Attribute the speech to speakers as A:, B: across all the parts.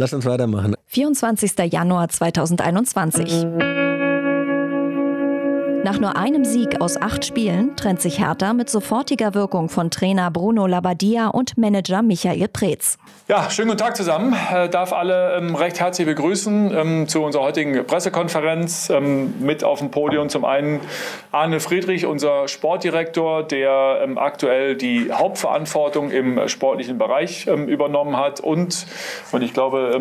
A: Lass uns weitermachen.
B: 24. Januar 2021. Nach nur einem Sieg aus acht Spielen trennt sich Hertha mit sofortiger Wirkung von Trainer Bruno Labbadia und Manager Michael Preetz.
C: Ja, schönen guten Tag zusammen. Äh, darf alle ähm, recht herzlich begrüßen ähm, zu unserer heutigen Pressekonferenz. Ähm, mit auf dem Podium zum einen Arne Friedrich, unser Sportdirektor, der aktuell die Hauptverantwortung im sportlichen Bereich übernommen hat. Und, und ich glaube,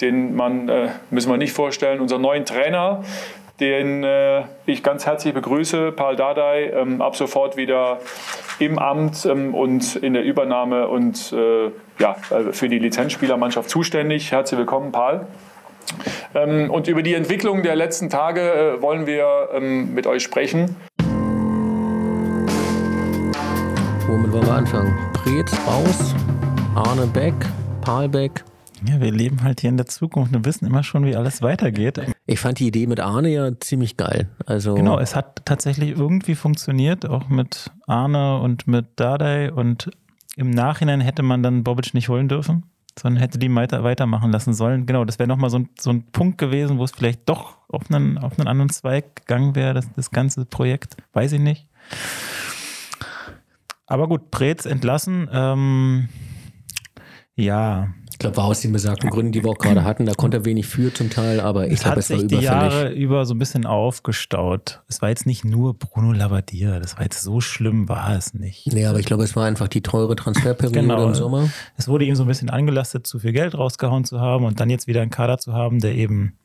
C: den Mann äh, müssen wir nicht vorstellen, unser neuen Trainer, den äh, ich ganz herzlich begrüße, Paul Dardai, ähm, ab sofort wieder im Amt ähm, und in der Übernahme und äh, ja, äh, für die Lizenzspielermannschaft zuständig. Herzlich willkommen, Paul. Ähm, und über die Entwicklung der letzten Tage äh, wollen wir ähm, mit euch sprechen.
A: Womit wollen wir anfangen? Preetz raus, Arne Beck, Paul Beck.
D: Ja, wir leben halt hier in der Zukunft und wissen immer schon, wie alles weitergeht.
A: Ich fand die Idee mit Arne ja ziemlich geil. Also
D: Genau, es hat tatsächlich irgendwie funktioniert, auch mit Arne und mit Dardai. Und im Nachhinein hätte man dann Bobic nicht holen dürfen, sondern hätte die weiter, weitermachen lassen sollen. Genau, das wäre nochmal so ein, so ein Punkt gewesen, wo es vielleicht doch auf einen, auf einen anderen Zweig gegangen wäre, das, das ganze Projekt. Weiß ich nicht. Aber gut, Preetz entlassen. Ähm, ja,
A: ich glaube, war aus den besagten Gründen, die wir auch gerade hatten. Da konnte er wenig für zum Teil, aber ich
D: es
A: glaube, es war
D: sich die
A: überfällig.
D: Jahre über so ein bisschen aufgestaut. Es war jetzt nicht nur Bruno Labbadia, das war jetzt so schlimm, war es nicht.
A: Nee, aber ich glaube, es war einfach die teure Transferperiode
D: Genau.
A: im Sommer.
D: Es wurde ihm so ein bisschen angelastet, zu viel Geld rausgehauen zu haben und dann jetzt wieder einen Kader zu haben, der eben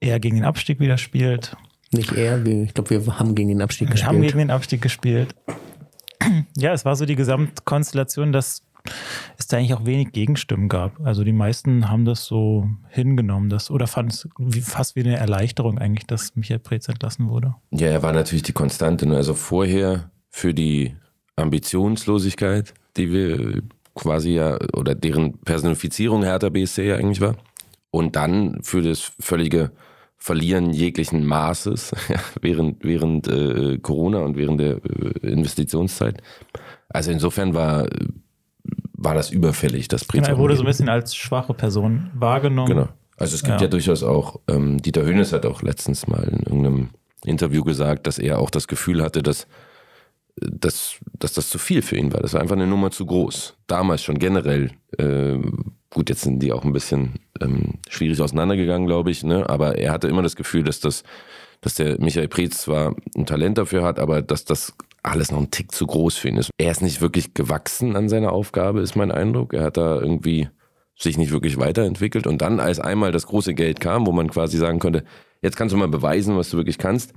D: eher gegen den Abstieg wieder spielt.
A: Nicht er, wir, ich glaube, wir haben gegen den Abstieg
D: Wir haben
A: gespielt.
D: gegen den Abstieg gespielt. Ja, es war so die Gesamtkonstellation, dass es da eigentlich auch wenig Gegenstimmen gab. Also die meisten haben das so hingenommen, dass, oder fanden es wie, fast wie eine Erleichterung eigentlich, dass Michael Preetz entlassen wurde.
E: Ja, er war natürlich die Konstante. Ne? Also vorher für die Ambitionslosigkeit, die wir quasi ja, oder deren Personifizierung Hertha BSC ja eigentlich war. Und dann für das völlige Verlieren jeglichen Maßes ja, während, während äh, Corona und während der äh, Investitionszeit. Also insofern war, war das überfällig, das
D: Genau,
E: Preetz
D: er wurde so ein bisschen als schwache Person wahrgenommen.
E: Genau. Also es gibt ja,
D: Ja.
E: durchaus auch, ähm, Dieter Hönes hat auch letztens mal in irgendeinem Interview gesagt, dass er auch das Gefühl hatte, dass, dass, dass das zu viel für ihn war. Das war einfach eine Nummer zu groß. Damals schon generell. ähm, gut, jetzt sind die auch ein bisschen ähm, schwierig auseinandergegangen, glaube ich. Ne? Aber er hatte immer das Gefühl, dass das, dass der Michael Preetz zwar ein Talent dafür hat, aber dass das alles noch ein Tick zu groß für ihn ist. Er ist nicht wirklich gewachsen an seiner Aufgabe, ist mein Eindruck. Er hat da irgendwie sich nicht wirklich weiterentwickelt. Und dann, als einmal das große Geld kam, wo man quasi sagen konnte, jetzt kannst du mal beweisen, was du wirklich kannst,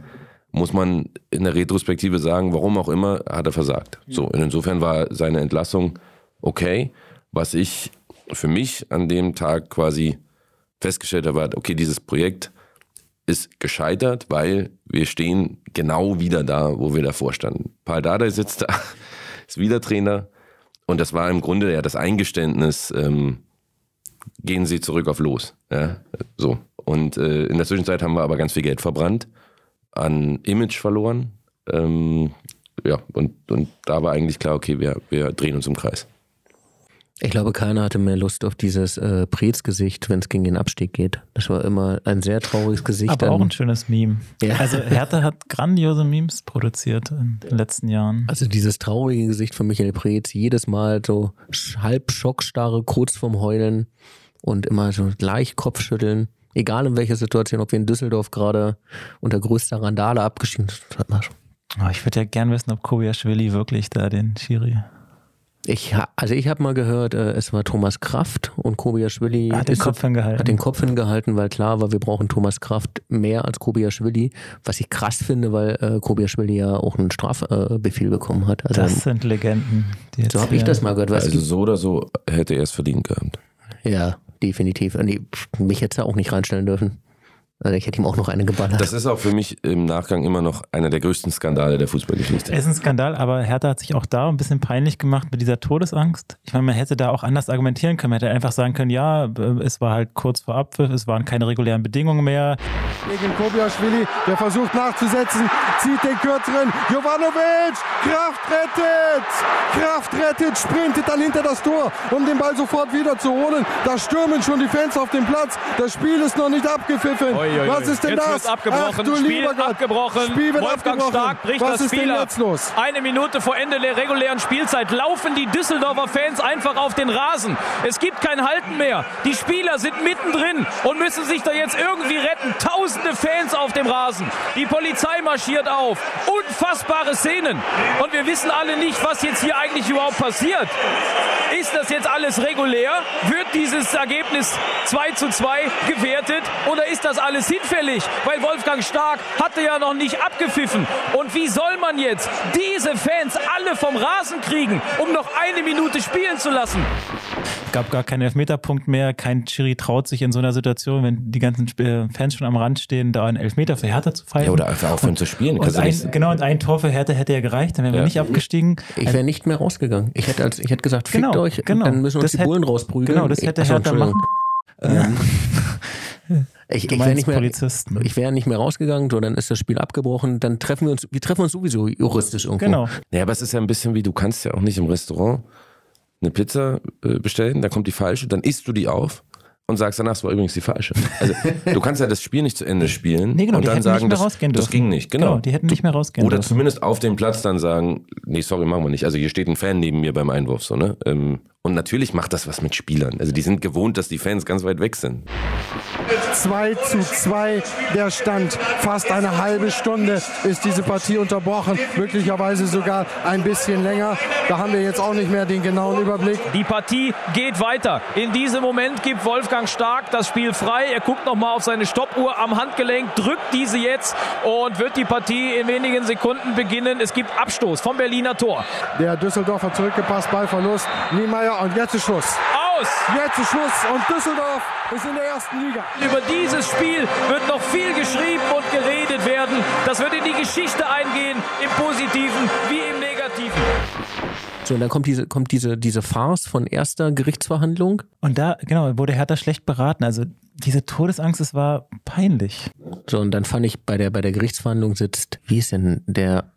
E: muss man in der Retrospektive sagen, warum auch immer, hat er versagt. So, und insofern war seine Entlassung okay. Was ich für mich an dem Tag quasi festgestellt habe, war, okay, dieses Projekt ist gescheitert, weil wir stehen genau wieder da, wo wir davor standen. Paul Dardai sitzt da, ist wieder Trainer und das war im Grunde ja das Eingeständnis, ähm, gehen Sie zurück auf Los. Ja, so. Und äh, in der Zwischenzeit haben wir aber ganz viel Geld verbrannt, an Image verloren. Ähm, ja, und, und da war eigentlich klar, okay, wir, wir drehen uns im Kreis.
A: Ich glaube, keiner hatte mehr Lust auf dieses äh, Preetz-Gesicht, wenn es gegen den Abstieg geht. Das war immer ein sehr trauriges Gesicht.
D: Aber auch ein schönes Meme.
A: Ja.
D: Also Hertha hat grandiose Memes produziert in den letzten Jahren.
A: Also dieses traurige Gesicht von Michael Preetz, jedes Mal so halb schockstarre, kurz vorm Heulen und immer so leicht Kopfschütteln. Egal in welcher Situation, ob wir in Düsseldorf gerade unter größter Randale abgestiegen sind.
D: Oh, ich würde ja gern wissen, ob Kobiaschwili wirklich da den Schiri.
A: Ich, ha- also ich habe mal gehört, äh, es war Thomas Kraft und Kobiaschwili
D: Hat den Kopf hingehalten.
A: hat den Kopf hingehalten, weil klar war, wir brauchen Thomas Kraft mehr als Kobiaschwili, was ich krass finde, weil äh, Kobiaschwili ja auch einen Strafbefehl äh, Befehl bekommen hat. Also
D: Das sind Legenden. Die jetzt
A: so habe ich das mal gehört. Was
E: Also so oder so hätte er es verdient gehabt.
A: Ja, definitiv. Nee, pff, mich hätte er auch nicht reinstellen dürfen. Also ich hätte ihm auch noch eine geballert.
E: Das ist auch für mich im Nachgang immer noch einer der größten Skandale der Fußballgeschichte.
D: Es ist ein Skandal, aber Hertha hat sich auch da ein bisschen peinlich gemacht mit dieser Todesangst. Ich meine, man hätte da auch anders argumentieren können. Man hätte einfach sagen können, ja, es war halt kurz vor Abpfiff, es waren keine regulären Bedingungen mehr.
F: Gegen Kobiaschwili, der versucht nachzusetzen, zieht den kürzeren. Jovanovic, Kraft rettet! Kraft rettet, sprintet dann hinter das Tor, um den Ball sofort wieder zu holen. Da stürmen schon die Fans auf den Platz. Das Spiel ist noch nicht abgepfiffen.
G: Oi, oi.
F: Was ist denn
G: jetzt
F: das?
G: Wird's abgebrochen.
F: Ach, du
G: Spiel
F: lieber Gott.
G: abgebrochen.
F: Spiel wird
G: Wolfgang
F: abgebrochen.
G: Stark bricht
F: Was
G: das
F: ist
G: Spiel
F: denn
G: ab.
F: jetzt los?
G: Eine Minute vor Ende der regulären Spielzeit laufen die Düsseldorfer Fans einfach auf den Rasen. Es gibt kein Halten mehr. Die Spieler sind mittendrin und müssen sich da jetzt irgendwie retten. Tausende Fans auf dem Rasen. Die Polizei marschiert auf. Unfassbare Szenen. Und wir wissen alle nicht, was jetzt hier eigentlich überhaupt passiert. Ist das jetzt alles regulär? Wird dieses Ergebnis 2 zu 2 gewertet? Oder ist das alles hinfällig? Weil Wolfgang Stark hatte ja noch nicht abgepfiffen. Und wie soll man jetzt diese Fans alle vom Rasen kriegen, um noch eine Minute spielen zu lassen?
D: Es gab gar keinen Elfmeterpunkt mehr. Kein Chiri traut sich in so einer Situation, wenn die ganzen äh, Fans schon am Rand stehen, da einen Elfmeter für Hertha zu pfeifen.
E: Ja, oder einfach aufhören zu spielen.
D: Und ein, genau, und ein Tor für Hertha hätte ja gereicht, dann wären wir
E: Ja.
D: nicht abgestiegen.
A: Ich wäre nicht mehr rausgegangen. Ich hätte, als, ich hätte gesagt, fickt
D: Genau,
A: euch,
D: genau.
A: dann müssen uns
D: Das
A: die
D: hätte-
A: Bullen rausprügeln.
D: genau, das hätte
A: Achso,
D: Hertha
A: Entschuldigung. Ähm, ich
D: Du
A: ich wäre nicht mehr, ich wäre nicht mehr rausgegangen, so dann ist das Spiel abgebrochen, dann treffen wir uns, wir treffen uns sowieso juristisch irgendwo.
D: Genau.
E: Ja, aber es ist ja ein bisschen wie, du kannst ja auch nicht im Restaurant eine Pizza äh, bestellen, dann kommt die falsche, dann isst du die auf und sagst danach, es war übrigens die falsche. Also du kannst ja das Spiel nicht zu Ende spielen
D: Nee, genau,
E: und
D: die
E: dann
D: hätten
E: sagen,
D: nicht mehr
E: das,
D: rausgehen
E: das ging nicht. Genau.
D: Genau, die hätten nicht mehr rausgehen
E: Oder
D: dürfen.
E: zumindest auf dem Platz dann sagen, nee, sorry, machen wir nicht. Also hier steht ein Fan neben mir beim Einwurf. So, ne? Ähm, Und natürlich macht das was mit Spielern. Also die sind gewohnt, dass die Fans ganz weit weg sind.
F: 2 zu 2 der Stand. Fast eine halbe Stunde ist diese Partie unterbrochen. Möglicherweise sogar ein bisschen länger. Da haben wir jetzt auch nicht mehr den genauen Überblick.
G: Die Partie geht weiter. In diesem Moment gibt Wolfgang Stark das Spiel frei. Er guckt nochmal auf seine Stoppuhr am Handgelenk, drückt diese jetzt und wird die Partie in wenigen Sekunden beginnen. Es gibt Abstoß vom Berliner Tor.
F: Der Düsseldorfer zurückgepasst, Ballverlust. Niemeyer und jetzt ist Schluss.
G: Aus!
F: Jetzt ist Schluss und Düsseldorf ist in der ersten Liga.
G: Über dieses Spiel wird noch viel geschrieben und geredet werden. Das wird in die Geschichte eingehen, im Positiven wie im Negativen.
A: So, und dann kommt diese, kommt diese, diese Farce von erster Gerichtsverhandlung.
D: Und da, genau, wurde Hertha schlecht beraten. Also diese Todesangst, es war peinlich.
A: So, und dann fand ich, bei der, bei der Gerichtsverhandlung sitzt, wie ist denn der,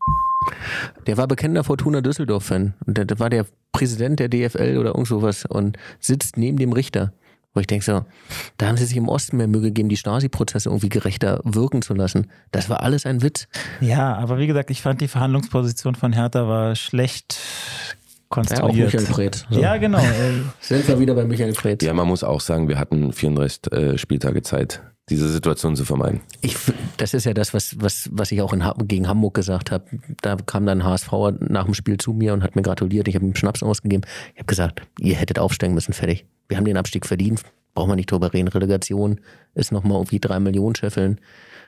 A: der war bekennender Fortuna Düsseldorf-Fan. Und der, der war der Präsident der DFL oder irgend sowas und sitzt neben dem Richter. Wo ich denke so, da haben sie sich im Osten mehr Mühe gegeben, die Stasi-Prozesse irgendwie gerechter wirken zu lassen. Das war alles ein Witz.
D: Ja, aber wie gesagt, ich fand die Verhandlungsposition von Hertha war schlecht
A: Ja, auch
D: konstruiert.
A: Michael Preetz. So.
D: Ja, genau.
A: Sind wir wieder bei Michael Preetz.
E: Ja, man muss auch sagen, wir hatten 34 äh, Spieltage Zeit, diese Situation zu vermeiden.
A: Ich, das ist ja das, was, was, was ich auch in, gegen Hamburg gesagt habe. Da kam dann HSV nach dem Spiel zu mir und hat mir gratuliert. Ich habe ihm Schnaps ausgegeben. Ich habe gesagt, ihr hättet aufsteigen müssen, fertig. Wir haben den Abstieg verdient. Brauchen wir nicht drüber reden. Relegation ist nochmal irgendwie drei Millionen scheffeln.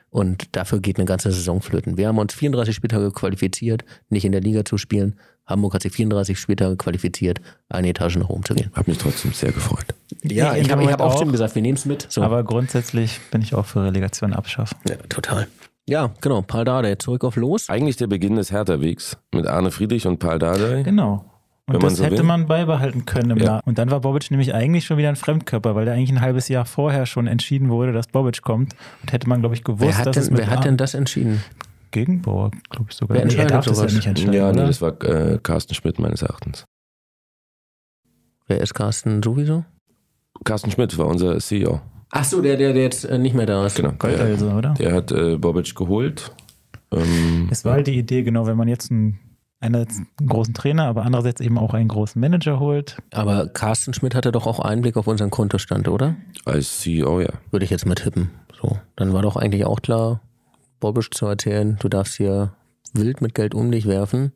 A: Und dafür geht eine ganze Saison flöten. Wir haben uns 34 Spieltage qualifiziert, nicht in der Liga zu spielen. Hamburg hat sich 34 Spieltage qualifiziert, eine Etage nach oben zu gehen.
E: Hab mich trotzdem sehr gefreut.
A: Ja, ich habe hab auch
D: auch.
A: gesagt, wir nehmen es mit. So.
D: aber grundsätzlich bin ich auch für Relegation abschaffen.
A: ja, total. Ja, genau. Paul Dardai, zurück auf Los.
E: Eigentlich der Beginn des Hertha-Wegs mit Arne Friedrich und Paul Dardai.
D: Genau. Und
E: Wenn man
D: das
E: so
D: hätte
E: will.
D: man beibehalten können im
E: Ja.
D: Jahr. Und dann war Bobic nämlich eigentlich schon wieder ein Fremdkörper, weil der eigentlich ein halbes Jahr vorher schon entschieden wurde, dass Bobic kommt. Und hätte man, glaube ich, gewusst,
A: Wer hat,
D: dass es
A: denn,
D: mit
A: wer hat denn das entschieden?
D: Gegenbauer, glaube ich sogar.
A: Wer
D: Nee, er
A: entscheidet
D: darf das ja
A: sowas?
D: nicht entscheiden,
E: Ja, nee, das war äh, Carsten Schmidt meines Erachtens.
A: Wer ist Carsten sowieso?
E: Carsten Schmidt war unser CEO.
A: Ach so, der, der, der jetzt äh, nicht mehr da ist.
E: Genau.
D: Gold
E: Der,
D: also, oder?
E: der hat äh, Bobic geholt. Ähm,
D: Es war halt die Idee, genau, wenn man jetzt einen, einerseits einen großen Trainer, aber andererseits eben auch einen großen Manager holt.
A: Aber Carsten Schmidt hatte doch auch Einblick auf unseren Kontostand, oder?
E: als CEO, ja.
A: Würde ich jetzt mal tippen. So, dann war doch eigentlich auch klar, Bobisch zu erzählen, du darfst hier wild mit Geld um dich werfen,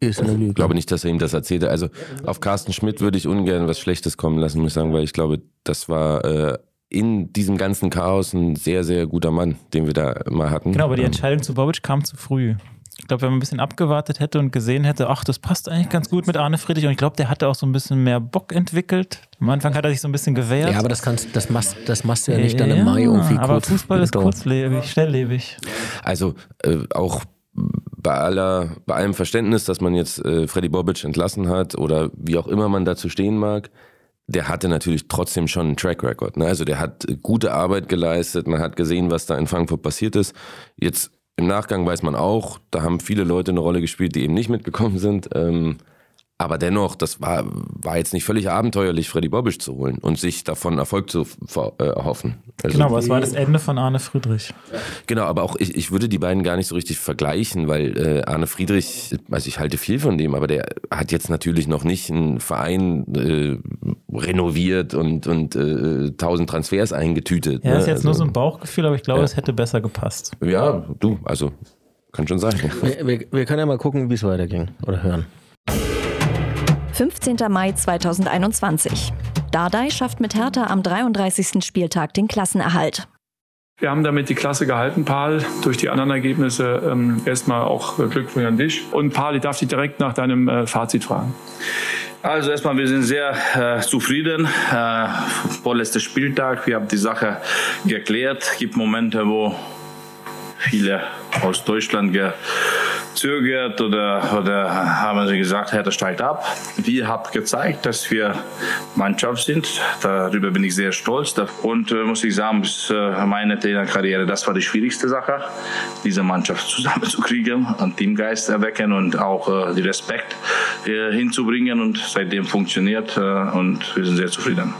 A: ist eine Lüge.
E: Ich glaube nicht, dass er ihm das erzählte. Also auf Carsten Schmidt würde ich ungern was Schlechtes kommen lassen, muss ich sagen, weil ich glaube, das war äh, in diesem ganzen Chaos ein sehr, sehr guter Mann, den wir da mal hatten.
D: Genau, aber die
E: Ähm,
D: Entscheidung zu Bobic kam zu früh. Ich glaube, wenn man ein bisschen abgewartet hätte und gesehen hätte, ach, das passt eigentlich ganz gut mit Arne Friedrich. Und ich glaube, der hatte auch so ein bisschen mehr Bock entwickelt. Am Anfang hat er sich so ein bisschen gewehrt.
A: Ja, aber das kannst, das machst, das machst du ja nicht dann im Mai irgendwie
D: Aber
A: kurz.
D: Fußball ist kurzlebig, schnelllebig.
E: Also äh, auch bei aller, bei allem Verständnis, dass man jetzt äh, Freddy Bobic entlassen hat oder wie auch immer man dazu stehen mag, der hatte natürlich trotzdem schon einen Track Record. Ne? Also der hat gute Arbeit geleistet, man hat gesehen, was da in Frankfurt passiert ist. Jetzt im Nachgang weiß man auch, da haben viele Leute eine Rolle gespielt, die eben nicht mitgekommen sind. Ähm, aber dennoch, das war, war jetzt nicht völlig abenteuerlich, Freddy Bobic zu holen und sich davon Erfolg zu äh, erhoffen. Also,
D: Genau, aber es war das Ende von Arne Friedrich.
E: Genau, aber auch ich, ich würde die beiden gar nicht so richtig vergleichen, weil äh, Arne Friedrich, also ich halte viel von dem, aber der hat jetzt natürlich noch nicht einen Verein äh, renoviert und, und äh, tausend Transfers eingetütet.
D: Ja,
E: ne?
D: ist jetzt nur
E: Also,
D: so ein Bauchgefühl, aber ich glaube,
E: Ja.
D: es hätte besser gepasst.
E: Ja, du, also kann schon sein.
A: Wir, wir, wir können ja mal gucken, wie es weiterging oder hören.
B: 15. Mai 2021. Dardai schafft mit Hertha am 33. Spieltag den Klassenerhalt.
C: Wir haben damit die Klasse gehalten, Paul, durch die anderen Ergebnisse. Ähm, erstmal auch äh, Glückwunsch an dich. Und Paul, ich darf dich direkt nach deinem äh, Fazit fragen.
H: Also erstmal, wir sind sehr äh, zufrieden. Äh, vorletzter Spieltag, wir haben die Sache geklärt. Es gibt Momente, wo viele aus Deutschland gezögert oder, oder haben sie gesagt, Hertha steigt ab. Wir haben gezeigt, dass wir Mannschaft sind. Darüber bin ich sehr stolz. Und äh, muss ich sagen, bis äh, meine Trainerkarriere, das war die schwierigste Sache, diese Mannschaft zusammenzukriegen, einen Teamgeist erwecken und auch äh, die Respekt äh, hinzubringen. Und seitdem funktioniert äh, und wir sind sehr zufrieden.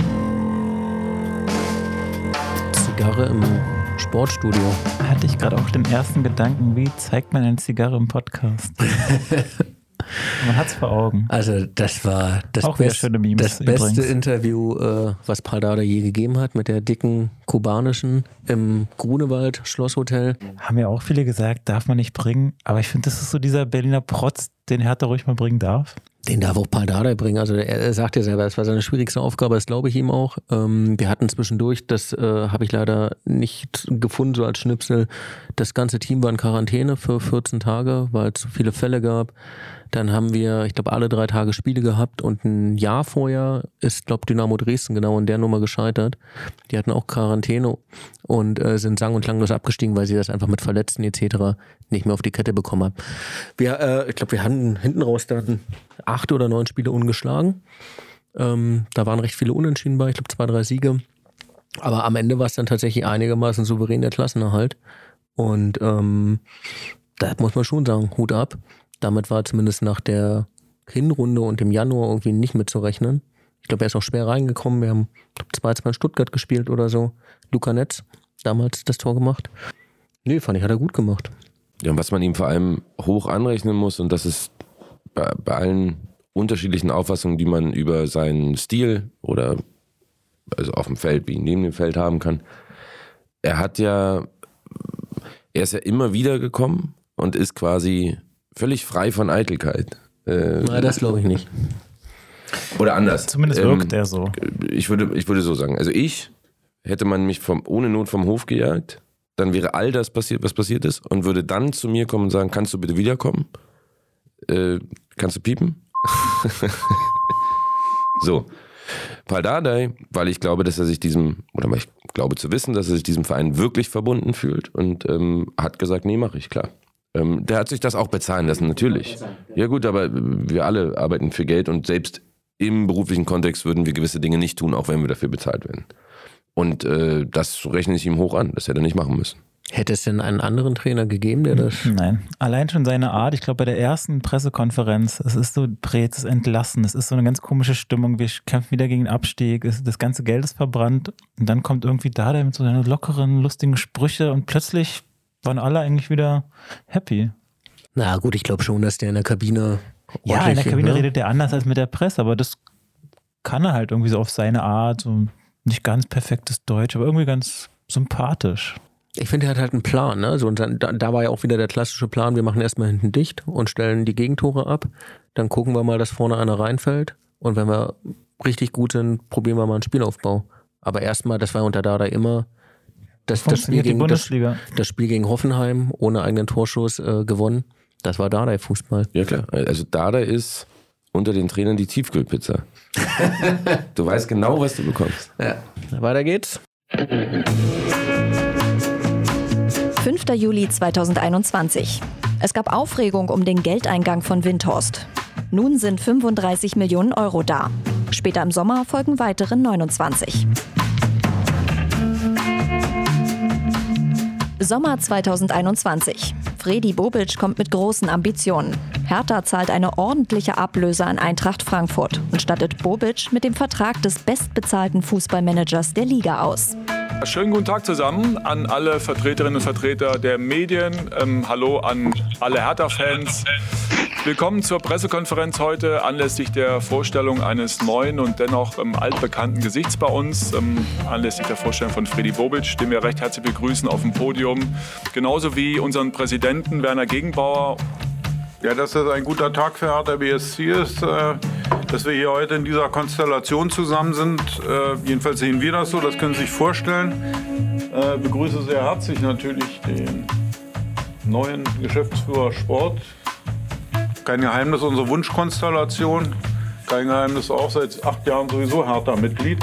A: Zigarre im Sportstudio.
D: Hatte ich gerade auch den ersten Gedanken, wie zeigt man eine Zigarre im Podcast? man hat es vor Augen.
A: Also das war das, best, das beste. Interview, äh, was Paul Dardai je gegeben hat mit der dicken kubanischen im Grunewald Schlosshotel.
D: Haben ja auch viele gesagt, darf man nicht bringen. Aber ich finde, das ist so dieser Berliner Protz, den Hertha ruhig mal bringen darf.
A: Den darf auch Paul Dardai bringen. Also er, er sagt ja selber, das war seine schwierigste Aufgabe, das glaube ich ihm auch. Ähm, wir hatten zwischendurch, das äh, habe ich leider nicht gefunden, so als Schnipsel. Das ganze Team war in Quarantäne für 14 Tage, weil es so viele Fälle gab. Dann haben wir, ich glaube, alle drei Tage Spiele gehabt und ein Jahr vorher ist, glaube Dynamo Dresden genau in der Nummer gescheitert. Die hatten auch Quarantäne und äh, sind sang- und klanglos abgestiegen, weil sie das einfach mit Verletzten etc. nicht mehr auf die Kette bekommen haben. Wir, äh, ich glaube, wir hatten hinten raus dann acht oder neun Spiele ungeschlagen. Ähm, da waren recht viele Unentschieden bei, ich glaube zwei, drei Siege. Aber am Ende war es dann tatsächlich einigermaßen souverän der Klassenerhalt. Und ähm, da muss man schon sagen, Hut ab. Damit war zumindest nach der Hinrunde und im Januar irgendwie nicht mitzurechnen. Ich glaube, er ist auch schwer reingekommen. Wir haben 2-2 in Stuttgart gespielt oder so. Luca Netz, damals das Tor gemacht. Nee, fand ich, hat er gut gemacht.
E: Ja, und was man ihm vor allem hoch anrechnen muss, und das ist bei, bei allen unterschiedlichen Auffassungen, die man über seinen Stil oder also auf dem Feld wie neben dem Feld haben kann, er hat ja, er ist ja immer wieder gekommen und ist quasi völlig frei von Eitelkeit. Äh,
A: Nein, das glaube ich nicht.
E: oder anders.
D: Zumindest
E: Ähm,
D: wirkt er so.
E: ich würde, ich würde so sagen, also ich, hätte man mich vom, ohne Not vom Hof gejagt, dann wäre all das passiert, was passiert ist, und würde dann zu mir kommen und sagen, kannst du bitte wiederkommen? Äh, kannst du piepen? so. Paul Dardai, weil ich glaube, dass er sich diesem, oder weil ich glaube zu wissen, dass er sich diesem Verein wirklich verbunden fühlt und ähm, hat gesagt, nee, mache ich, klar. Ähm, der hat sich das auch bezahlen lassen, natürlich. Ja gut, aber wir alle arbeiten für Geld und selbst im beruflichen Kontext würden wir gewisse Dinge nicht tun, auch wenn wir dafür bezahlt werden. Und äh, das rechne ich ihm hoch an, das hätte er nicht machen müssen.
A: Hätte es denn einen anderen Trainer gegeben, der das.
D: Nein, allein schon seine Art. Ich glaube, bei der ersten Pressekonferenz, es ist so Prez, es ist entlassen, es ist so eine ganz komische Stimmung. Wir kämpfen wieder gegen den Abstieg, es, das ganze Geld ist verbrannt. Und dann kommt irgendwie da der mit so seinen lockeren, lustigen Sprüche und plötzlich waren alle eigentlich wieder happy.
A: Na gut, ich glaube schon, dass der in der Kabine.
D: Ja, in der Kabine
A: ne?
D: redet er anders als mit der Presse, aber das kann er halt irgendwie so auf seine Art, so nicht ganz perfektes Deutsch, aber irgendwie ganz sympathisch.
A: Ich finde, er hat halt einen Plan. Ne? So, und dann, da, da war ja auch wieder der klassische Plan, wir machen erstmal hinten dicht und stellen die Gegentore ab. Dann gucken wir mal, dass vorne einer reinfällt. Und wenn wir richtig gut sind, probieren wir mal einen Spielaufbau. Aber erstmal, das war unter Dada immer das, das, Spiel gegen, das, das Spiel gegen Hoffenheim ohne eigenen Torschuss äh, gewonnen. Das war Dardai-Fußball.
E: Ja klar. Also Dada ist unter den Trainern die Tiefkühlpizza. du weißt genau, was du bekommst.
A: Ja. Weiter geht's.
B: 5. Juli 2021. Es gab Aufregung um den Geldeingang von Windhorst. Nun sind 35 Millionen Euro da. Später im Sommer folgen weitere 29. Sommer 2021. Fredi Bobic kommt mit großen Ambitionen. Hertha zahlt eine ordentliche Ablöse an Eintracht Frankfurt und stattet Bobic mit dem Vertrag des bestbezahlten Fußballmanagers der Liga aus.
C: Schönen guten Tag zusammen an alle Vertreterinnen und Vertreter der Medien. Ähm, hallo an alle Hertha-Fans. Willkommen zur Pressekonferenz heute anlässlich der Vorstellung eines neuen und dennoch ähm, altbekannten Gesichts bei uns. Ähm, anlässlich der Vorstellung von Freddy Bobic, den wir recht herzlich begrüßen auf dem Podium. Genauso wie unseren Präsidenten Werner Gegenbauer
I: ja, dass das ein guter Tag für Hertha BSC ist, äh, dass wir hier heute in dieser Konstellation zusammen sind. Äh, jedenfalls sehen wir das so, das können Sie sich vorstellen. Äh, begrüße sehr herzlich natürlich den neuen Geschäftsführer Sport. Kein Geheimnis unsere Wunschkonstellation. Kein Geheimnis auch seit acht Jahren sowieso Hertha-Mitglied.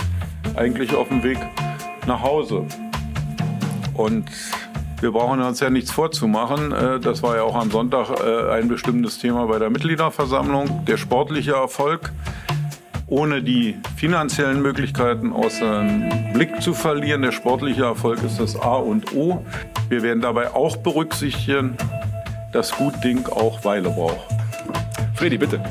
I: Eigentlich auf dem Weg nach Hause. Und wir brauchen uns ja nichts vorzumachen. Äh, das war ja auch am Sonntag äh, ein bestimmtes Thema bei der Mitgliederversammlung. Der sportliche Erfolg ohne die finanziellen Möglichkeiten außer dem Blick zu verlieren. Der sportliche Erfolg ist das A und O. Wir werden dabei auch berücksichtigen, dass gut Ding auch Weile braucht.
C: Fredi, bitte.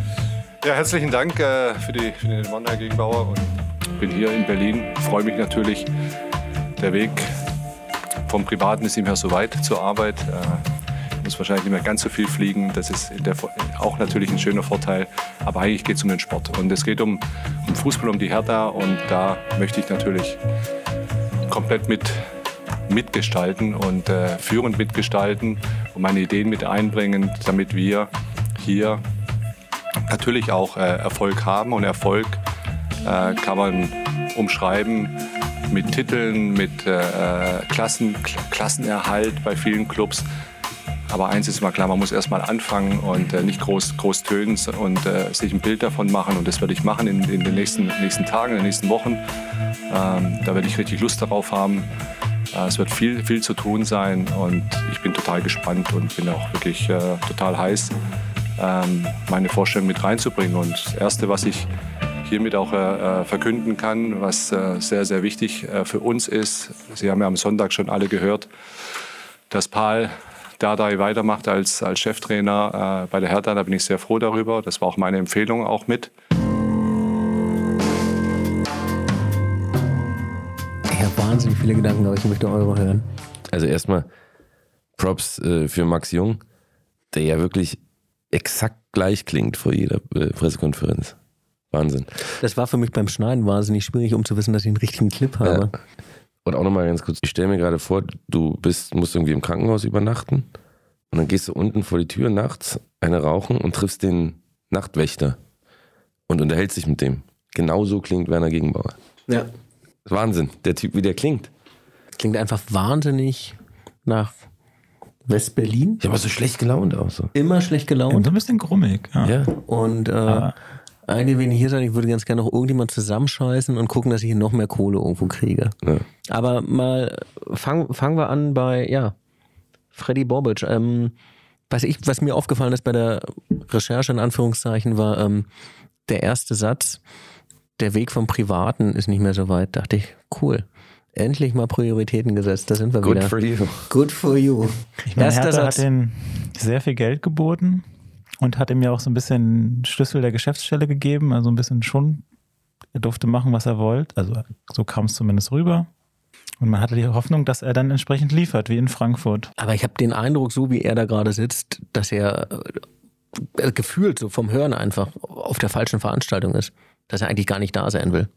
J: Ja, herzlichen Dank äh, für, die, für den Mann, Herr Gegenbauer. Und bin hier in Berlin. Freue mich natürlich. Der Weg vom Privaten ist ja so weit zur Arbeit. Äh, muss wahrscheinlich nicht mehr ganz so viel fliegen. Das ist der, auch natürlich ein schöner Vorteil. Aber eigentlich geht es um den Sport. Und es geht um, um Fußball, um die Hertha. Und da möchte ich natürlich komplett mit mitgestalten und äh, führend mitgestalten und meine Ideen mit einbringen, damit wir hier natürlich auch äh, Erfolg haben. Und Erfolg äh, kann man umschreiben mit Titeln, mit äh, Klassen, Klassenerhalt bei vielen Clubs. Aber eins ist mal klar, man muss erst mal anfangen und äh, nicht groß, groß tönen und äh, sich ein Bild davon machen. Und das werde ich machen in, in den nächsten, nächsten Tagen, in den nächsten Wochen. Ähm, da werde ich richtig Lust darauf haben. Äh, es wird viel, viel zu tun sein und ich bin total gespannt und bin auch wirklich äh, total heiß, ähm, meine Vorstellung mit reinzubringen. Und das Erste, was ich hiermit auch äh, äh, verkünden kann, was äh, sehr, sehr wichtig äh, für uns ist. Sie haben ja am Sonntag schon alle gehört, dass Paul Dardai weitermacht als, als Cheftrainer äh, bei der Hertha. Da bin ich sehr froh darüber. Das war auch meine Empfehlung auch mit.
A: Ich habe wahnsinnig viele Gedanken, aber ich möchte eure hören.
E: Also erstmal Props äh, für Max Jung, der ja wirklich exakt gleich klingt vor jeder äh, Pressekonferenz. Wahnsinn.
A: Das war für mich beim Schneiden wahnsinnig schwierig, um zu wissen, dass ich einen richtigen Clip habe. Ja.
E: Und auch nochmal ganz kurz, ich stelle mir gerade vor, du bist, musst irgendwie im Krankenhaus übernachten und dann gehst du unten vor die Tür nachts, eine rauchen und triffst den Nachtwächter und unterhältst dich mit dem. Genau so klingt Werner Gegenbauer.
A: Ja.
E: Wahnsinn, der Typ, wie der klingt.
A: Klingt einfach wahnsinnig nach West-Berlin.
E: Ja, aber so schlecht gelaunt auch so.
A: Immer schlecht gelaunt.
D: Und so ein bisschen grummig. Ja.
E: Ja.
A: Und äh, eigentlich, wenn ich hier sein, ich würde ganz gerne noch irgendjemand zusammenscheißen und gucken, dass ich hier noch mehr Kohle irgendwo kriege.
E: Ja.
A: Aber mal fangen fangen wir an bei, ja, Freddy Bobic. Ähm, was, ich, was mir aufgefallen ist bei der Recherche in Anführungszeichen war ähm, der erste Satz, der Weg vom Privaten ist nicht mehr so weit. Dachte ich, cool. Endlich mal Prioritäten gesetzt, da sind wir
E: Good
A: wieder.
E: for you.
A: Good for you.
D: Ich meine,
A: Erster
D: Hertha
A: Satz.
D: hat ihm sehr viel Geld geboten und hat ihm ja auch so ein bisschen Schlüssel der Geschäftsstelle gegeben, also ein bisschen schon, er durfte machen, was er wollte. Also so kam es zumindest rüber. Und man hatte die Hoffnung, dass er dann entsprechend liefert, wie in Frankfurt.
A: Aber ich habe den Eindruck, so wie er da gerade sitzt, dass er äh, gefühlt so vom Hören einfach auf der falschen Veranstaltung ist. Dass er eigentlich gar nicht da sein will.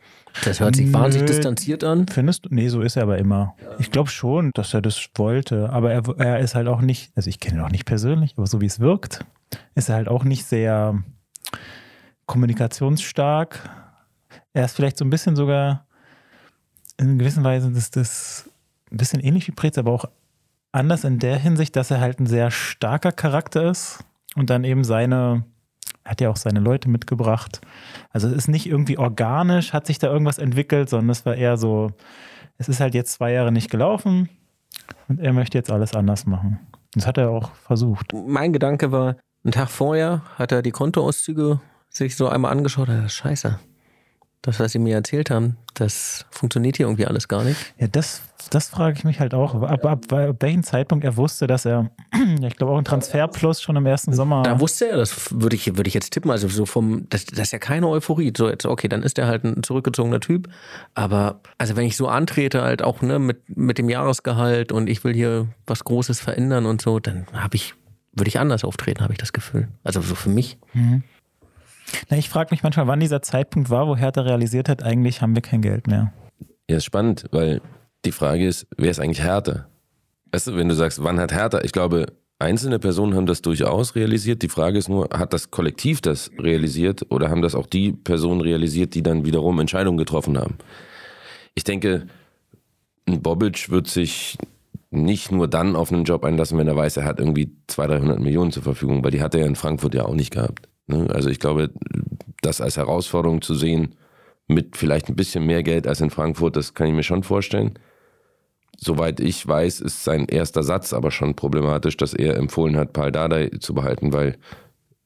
A: Das hört sich
D: Nö.
A: wahnsinnig distanziert an.
D: Findest du? Nee, so ist er aber immer. Ich glaube schon, dass er das wollte, aber er, er ist halt auch nicht, also ich kenne ihn auch nicht persönlich, aber so wie es wirkt, ist er halt auch nicht sehr kommunikationsstark. Er ist vielleicht so ein bisschen sogar in gewisser Weise das, das ein bisschen ähnlich wie Preetz, aber auch anders in der Hinsicht, dass er halt ein sehr starker Charakter ist und dann eben seine, hat ja auch seine Leute mitgebracht. Also es ist nicht irgendwie organisch, hat sich da irgendwas entwickelt, sondern es war eher so, es ist halt jetzt zwei Jahre nicht gelaufen und er möchte jetzt alles anders machen. Das hat er auch versucht.
A: Mein Gedanke war, einen Tag vorher hat er die Kontoauszüge sich so einmal angeschaut, und scheiße, das, was sie mir erzählt haben, das funktioniert hier irgendwie alles gar nicht.
D: Ja, das, das frage ich mich halt auch. Ab, ab, ab welchem Zeitpunkt er wusste, dass er, ich glaube auch ein Transferplus schon im ersten Sommer.
A: Da wusste er, das würde ich, würde ich jetzt tippen, also so vom, das, das ist ja keine Euphorie. So jetzt, okay, dann ist er halt ein zurückgezogener Typ. Aber also wenn ich so antrete, halt auch ne, mit, mit dem Jahresgehalt und ich will hier was Großes verändern und so, dann habe ich, würde ich anders auftreten, habe ich das Gefühl. Also so für mich.
D: Mhm. Na, ich frage mich manchmal, wann dieser Zeitpunkt war, wo Hertha realisiert hat, eigentlich haben wir kein Geld mehr.
E: Ja, ist spannend, weil die Frage ist, wer ist eigentlich Hertha? Weißt du, wenn du sagst, wann hat Hertha, ich glaube, einzelne Personen haben das durchaus realisiert. Die Frage ist nur, hat das Kollektiv das realisiert oder haben das auch die Personen realisiert, die dann wiederum Entscheidungen getroffen haben? Ich denke, ein Bobic wird sich nicht nur dann auf einen Job einlassen, wenn er weiß, er hat irgendwie 200, 300 Millionen zur Verfügung, weil die hat er ja in Frankfurt ja auch nicht gehabt. Ne? Also ich glaube, das als Herausforderung zu sehen, mit vielleicht ein bisschen mehr Geld als in Frankfurt, das kann ich mir schon vorstellen. Soweit ich weiß, ist sein erster Satz aber schon problematisch, dass er empfohlen hat, Paul Dardai zu behalten, weil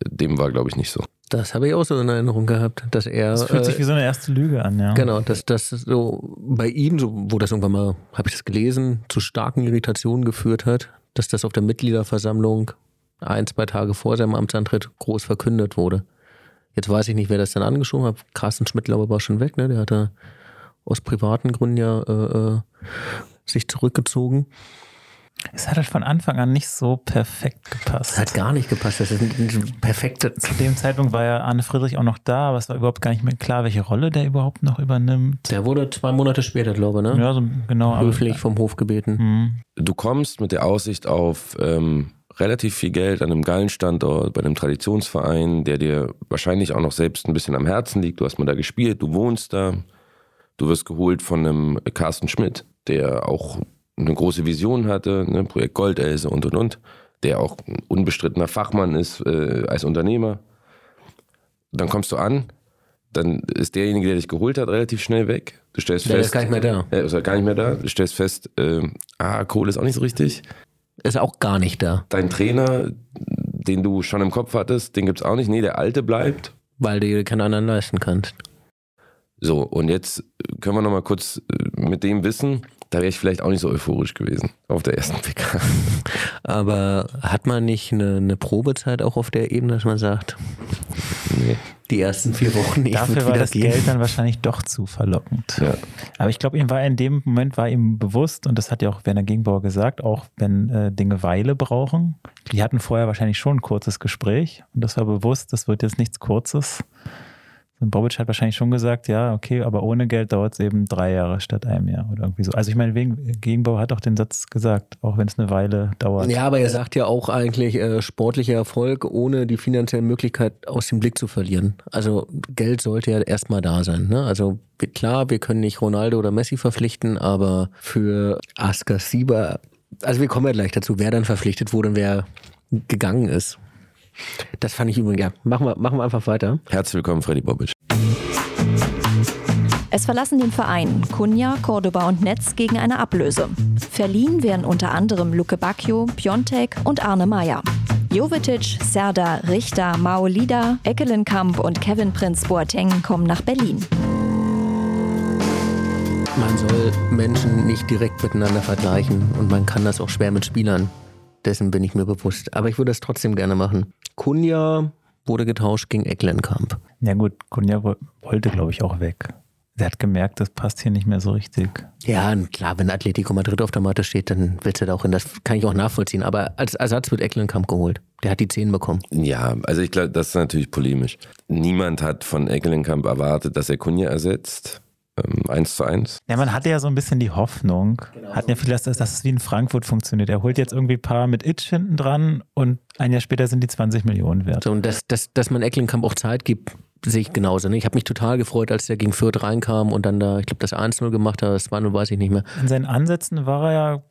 E: dem war, glaube ich, nicht so.
A: Das habe ich auch so in Erinnerung gehabt, dass er.
D: Das fühlt sich wie so eine erste Lüge an, ja.
A: Genau, dass das so bei ihm, so, wo das irgendwann mal, habe ich das gelesen, zu starken Irritationen geführt hat, dass das auf der Mitgliederversammlung ein, zwei Tage vor seinem Amtsantritt groß verkündet wurde. Jetzt weiß ich nicht, wer das dann angeschoben hat. Carsten Schmidt, glaube ich, war schon weg, ne? Der hat da aus privaten Gründen ja äh, äh, sich zurückgezogen.
D: Es hat halt von Anfang an nicht so perfekt gepasst.
A: Es hat gar nicht gepasst. Das ist ein perfekte.
D: Zu dem Zeitpunkt war ja Arne Friedrich auch noch da, aber es war überhaupt gar nicht mehr klar, welche Rolle der überhaupt noch übernimmt.
A: Der wurde zwei Monate später, glaube ich, ne?
D: Ja, so genau.
A: Höflich vom Hof gebeten.
D: Mhm.
E: Du kommst mit der Aussicht auf ähm, relativ viel Geld an einem geilen Standort, bei einem Traditionsverein, der dir wahrscheinlich auch noch selbst ein bisschen am Herzen liegt. Du hast mal da gespielt, du wohnst da. Du wirst geholt von einem Carsten Schmidt, der auch eine große Vision hatte, ne, Projekt Goldelse und und und, der auch ein unbestrittener Fachmann ist äh, als Unternehmer. Dann kommst du an, dann ist derjenige, der dich geholt hat, relativ schnell weg. Du stellst
A: Der
E: fest,
A: ist gar nicht mehr da.
E: Er ist halt gar nicht mehr da. Du stellst fest, äh, ah, Kohle ist auch nicht so richtig.
A: Ist auch gar nicht da.
E: Dein Trainer, den du schon im Kopf hattest, den gibt's auch nicht. Nee, der alte bleibt.
A: Weil du dir keinen anderen leisten kannst.
E: So, und jetzt können wir noch mal kurz äh, mit dem Wissen, da wäre ich vielleicht auch nicht so euphorisch gewesen auf der ersten PK.
A: Aber hat man nicht eine, eine Probezeit auch auf der Ebene, dass man sagt,
E: Nee.
A: die ersten vier Wochen ich
D: Dafür war das
A: gehen?
D: Geld dann wahrscheinlich doch zu verlockend.
E: Ja.
D: Aber ich glaube, ihm war in dem Moment war ihm bewusst, und das hat ja auch Werner Gegenbauer gesagt, auch wenn äh, Dinge Weile brauchen. Die hatten vorher wahrscheinlich schon ein kurzes Gespräch und das war bewusst, das wird jetzt nichts Kurzes. Und Bobic hat wahrscheinlich schon gesagt, ja, okay, aber ohne Geld dauert es eben drei Jahre statt einem Jahr oder irgendwie so. Also ich meine, wegen, Gegenbauer hat auch den Satz gesagt, auch wenn es eine Weile dauert.
A: Ja, aber er sagt ja auch eigentlich äh, sportlicher Erfolg, ohne die finanzielle Möglichkeit aus dem Blick zu verlieren. Also Geld sollte ja erstmal da sein. Ne? Also klar, wir können nicht Ronaldo oder Messi verpflichten, aber für Asker Sieber, also wir kommen ja gleich dazu, wer dann verpflichtet wurde und wer gegangen ist. Das fand ich übrigens, ja, machen wir, machen wir einfach weiter.
E: Herzlich willkommen, Freddy Bobic.
B: Es verlassen den Verein Kunja, Cordoba und Netz gegen eine Ablöse. Verliehen werden unter anderem Luke Bacchio, Piontek und Arne Meyer. Jovetic, Serda, Richter, Maolida, Eckelenkamp und Kevin Prinz Boateng kommen nach Berlin.
A: Man soll Menschen nicht direkt miteinander vergleichen und man kann das auch schwer mit Spielern. Dessen bin ich mir bewusst. Aber ich würde das trotzdem gerne machen. Kunja wurde getauscht gegen Ecklenkamp.
D: Ja gut, Kunja wo- wollte, glaube ich, auch weg. Der hat gemerkt, das passt hier nicht mehr so richtig.
A: Ja, klar, wenn Atletico Madrid auf der Matte steht, dann willst du da auch hin. Das kann ich auch nachvollziehen. Aber als Ersatz wird Ecklenkamp geholt. Der hat die 10 bekommen.
E: Ja, also ich glaube, das ist natürlich polemisch. Niemand hat von Eckelenkamp erwartet, dass er Kunja ersetzt. Ähm, eins zu eins.
D: Ja, man hatte ja so ein bisschen die Hoffnung, hatten ja viele, dass, dass es wie in Frankfurt funktioniert. Er holt jetzt irgendwie ein paar mit Itch hinten dran und ein Jahr später sind die 20 Millionen wert.
A: So, und dass, dass, dass man Ecklenkamp auch Zeit gibt, sehe ich genauso. Ne? Ich habe mich total gefreut, als der gegen Fürth reinkam und dann da, ich glaube, das 1-0 gemacht hat. Das war nur, weiß ich nicht mehr.
D: In seinen Ansätzen war er ja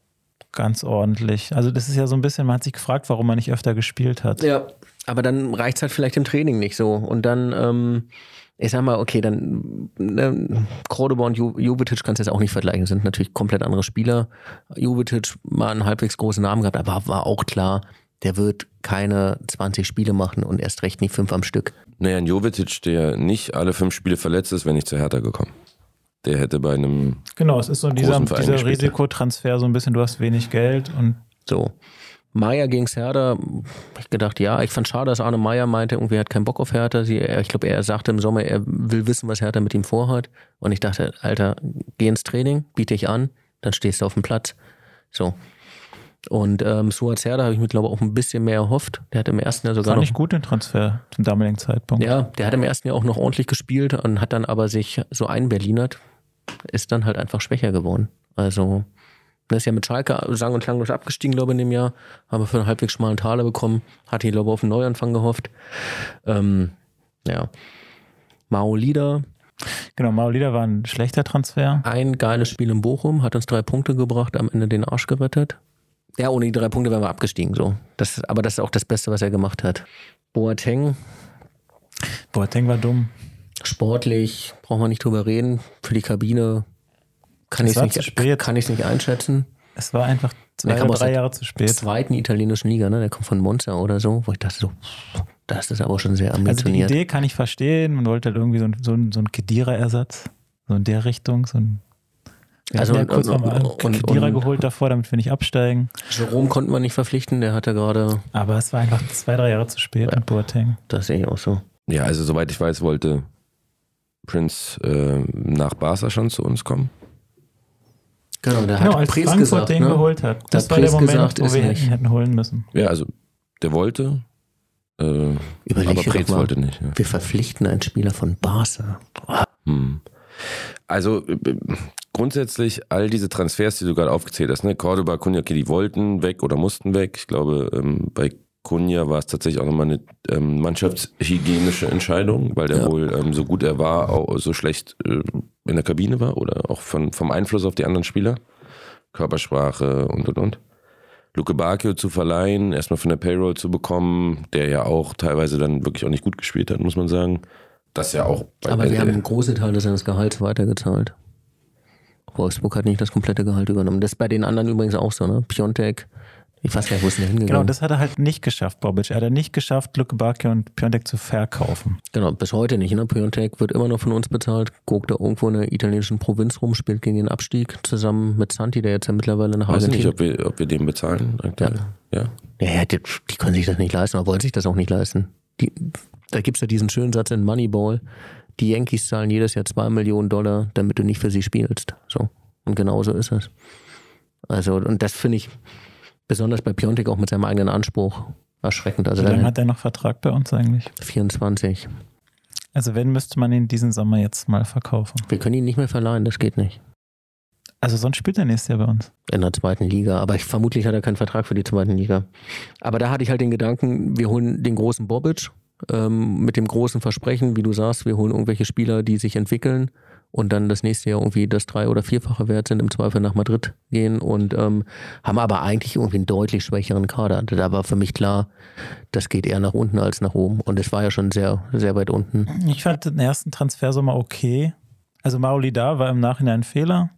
D: ganz ordentlich. Also das ist ja so ein bisschen, man hat sich gefragt, warum er nicht öfter gespielt hat.
A: Ja. aber dann reicht es halt vielleicht im Training nicht so. Und dann, ähm, ich sag mal, okay, dann ne, Cordoba und Ju Jovetic kannst du jetzt auch nicht vergleichen. Das sind natürlich komplett andere Spieler. Jovetic mal einen halbwegs großen Namen gehabt, aber war auch klar, der wird keine 20 Spiele machen und erst recht nicht fünf am Stück.
E: Naja, ein Jovetic, der nicht alle fünf Spiele verletzt ist, wäre nicht zu Hertha gekommen. Der hätte bei einem.
D: Genau, es ist so dieser, dieser. Risikotransfer, so ein bisschen, du hast wenig Geld und
A: So. Meier gegen hab ich gedacht, ja, ich fand schade, dass Arne Meier meinte, irgendwie er hat keinen Bock auf Hertha. Sie, ich glaube, er sagte im Sommer, er will wissen, was Hertha mit ihm vorhat. Und ich dachte, Alter, geh ins Training, biete dich an, dann stehst du auf dem Platz. So. Und ähm, Suat Hertha habe ich mir, glaube ich, auch ein bisschen mehr erhofft. Der hat im ersten Jahr sogar
D: fand
A: noch
D: ich gut den Transfer zum damaligen Zeitpunkt.
A: Ja, der hat im ersten Jahr auch noch ordentlich gespielt und hat dann aber sich so einberlinert, ist dann halt einfach schwächer geworden. Also, der ist ja mit Schalke sang- und klanglos abgestiegen, glaube ich, in dem Jahr. Haben wir für einen halbwegs schmalen Taler bekommen. Hatte ich, glaube ich, auf einen Neuanfang gehofft. Ähm, ja. Mao Lieder,
D: Genau, Maolida war ein schlechter Transfer.
A: ein geiles Spiel in Bochum, hat uns drei Punkte gebracht, am Ende den Arsch gerettet. Ja, ohne die drei Punkte wären wir abgestiegen, so. Das, aber das ist auch das Beste, was er gemacht hat. Boateng,
D: Boateng war dumm.
A: sportlich, brauchen wir nicht drüber reden. Für die Kabine kann
D: Es
A: ich es
D: zu
A: nicht,
D: spät.
A: kann nicht einschätzen.
D: Es war einfach zwei
A: Der kam
D: oder drei
A: der
D: Jahre zu spät.
A: Zweiten italienischen Liga, ne? Der kommt von Monza oder so, wo ich dachte so, das ist aber schon sehr
D: Also die
A: ambitioniert.
D: Idee kann ich verstehen. Man wollte halt irgendwie so, ein- so, ein- so ein Kedira-Ersatz. So in der Richtung. So ein wir
A: Also
D: also ja
A: und-
D: kurz
A: und-
D: vorm
A: und-
D: Kedira
A: und-
D: geholt davor, damit wir nicht absteigen.
A: Jerome konnten wir nicht verpflichten, der hatte gerade,
D: Aber es war einfach zwei, drei Jahre zu spät mit Boateng.
A: das sehe ich auch so.
E: Ja, also soweit ich weiß, wollte Prince äh, nach Barca schon zu uns kommen.
A: Genau, der
D: Genau,
A: hat
D: als
A: Pries
D: Frankfurt
A: gesagt,
D: den
A: ne?
D: geholt hat. Das
A: hat
D: war der Moment,
A: gesagt,
D: wo wir
A: nicht.
D: ihn hätten holen müssen.
E: Ja, also der wollte, äh,
A: Überleg
E: aber Preetz
A: mal.
E: wollte nicht. Ja.
A: Wir verpflichten einen Spieler von Barca.
E: Hm. Also äh, grundsätzlich all diese Transfers, die du gerade aufgezählt hast, ne, Cordoba, okay, die wollten weg oder mussten weg. Ich glaube, ähm, bei Cunha war es tatsächlich auch nochmal eine ähm, mannschaftshygienische Entscheidung, weil der
A: Ja.
E: wohl ähm, so gut er war, auch so schlecht äh, in der Kabine war oder auch von, vom Einfluss auf die anderen Spieler. Körpersprache und und und. Luke Bacchio zu verleihen, erstmal von der Payroll zu bekommen, der ja auch teilweise dann wirklich auch nicht gut gespielt hat, muss man sagen. Das ja auch bei
A: Aber wir haben große Teile seines Gehalts weitergezahlt. Wolfsburg hat nicht das komplette Gehalt übernommen. Das ist bei den anderen übrigens auch so, ne? Piontek, ich weiß gar nicht, wo ist denn der
D: Genau,
A: hingegangen?
D: das hat er halt nicht geschafft, Bobic. Er hat nicht geschafft, Luke Bakio und Piontek zu verkaufen.
A: Genau, bis heute nicht. Ne? Piontek wird immer noch von uns bezahlt, guckt da irgendwo in der italienischen Provinz rum, spielt gegen den Abstieg zusammen mit Santi, der jetzt ja mittlerweile nach
E: Weiß nicht, ob wir, ob wir den bezahlen. aktuell. Ja.
A: Ja, ja die, die können sich das nicht leisten, oder wollen sich das auch nicht leisten. Die, da gibt's ja diesen schönen Satz in Moneyball. Die Yankees zahlen jedes Jahr zwei Millionen Dollar, damit du nicht für sie spielst. So. Und genau so ist es. Also, und das finde ich besonders bei Piontek auch mit seinem eigenen Anspruch erschreckend. Also
D: Wie lange hat er noch Vertrag bei uns eigentlich?
A: 24.
D: Also wenn, müsste man ihn diesen Sommer jetzt mal verkaufen.
A: Wir können ihn nicht mehr verleihen, das geht nicht.
D: Also sonst spielt er nächstes Jahr bei uns.
A: In der zweiten Liga. Aber ich, vermutlich hat er keinen Vertrag für die zweiten Liga. Aber da hatte ich halt den Gedanken, wir holen den großen Bobic ähm, mit dem großen Versprechen, wie du sagst, wir holen irgendwelche Spieler, die sich entwickeln und dann das nächste Jahr irgendwie das drei- oder vierfache Wert sind, im Zweifel nach Madrid gehen und ähm, haben aber eigentlich irgendwie einen deutlich schwächeren Kader. Da war für mich klar, das geht eher nach unten als nach oben. Und es war ja schon sehr, sehr weit unten.
D: Ich fand den ersten Transfersommer okay. Also Mauli da war im Nachhinein ein Fehler.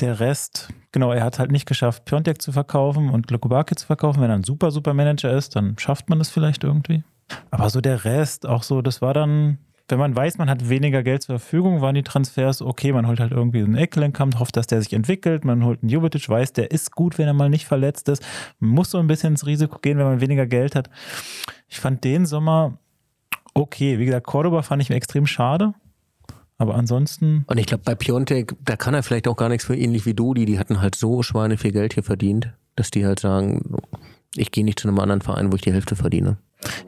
D: Der Rest, genau, er hat halt nicht geschafft, Piontek zu verkaufen und Lukubaki zu verkaufen. Wenn er ein super, super Manager ist, dann schafft man das vielleicht irgendwie. Aber so der Rest, auch so, das war dann, wenn man weiß, man hat weniger Geld zur Verfügung, waren die Transfers okay. Man holt halt irgendwie einen Ecklenkamp, hofft, dass der sich entwickelt. Man holt einen Jovetic, weiß, der ist gut, wenn er mal nicht verletzt ist. Man muss so ein bisschen ins Risiko gehen, wenn man weniger Geld hat. Ich fand den Sommer okay. Wie gesagt, Cordoba fand ich extrem schade. Aber ansonsten,
A: Und ich glaube, bei Piontek, da kann er vielleicht auch gar nichts für, ähnlich wie Dodi, die hatten halt so Schweine viel Geld hier verdient, dass die halt sagen, ich gehe nicht zu einem anderen Verein, wo ich die Hälfte verdiene.